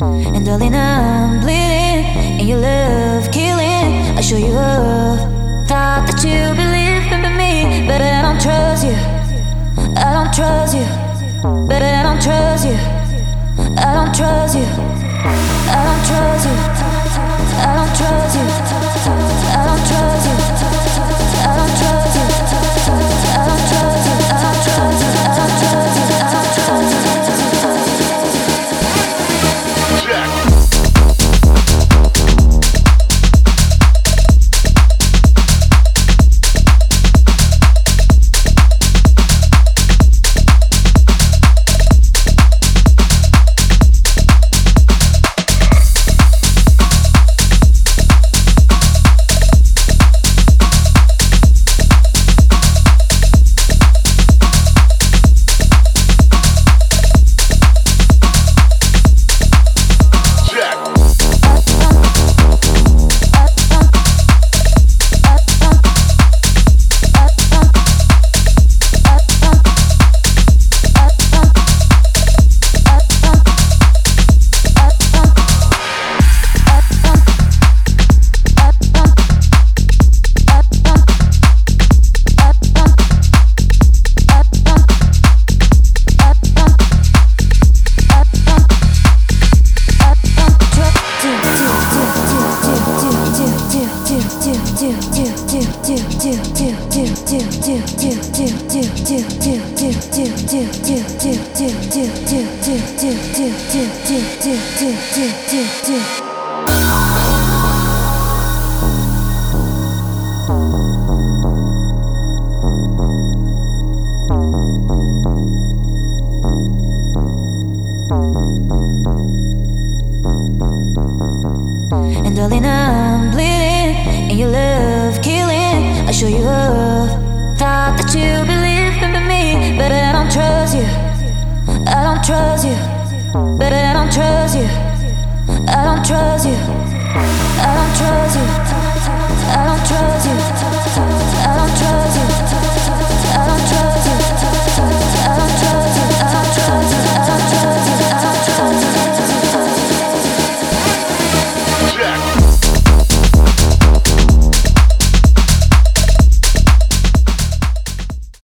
And darling, I'm bleeding, and your love killing. I show you love. Thought that you believed in me, but I don't trust you. I don't trust you, but I don't trust you. I don't trust you. And Alina show you. Thought that you believed in me, but I don't trust you. I don't trust you, but I don't trust you. I don't trust you. I don't trust you.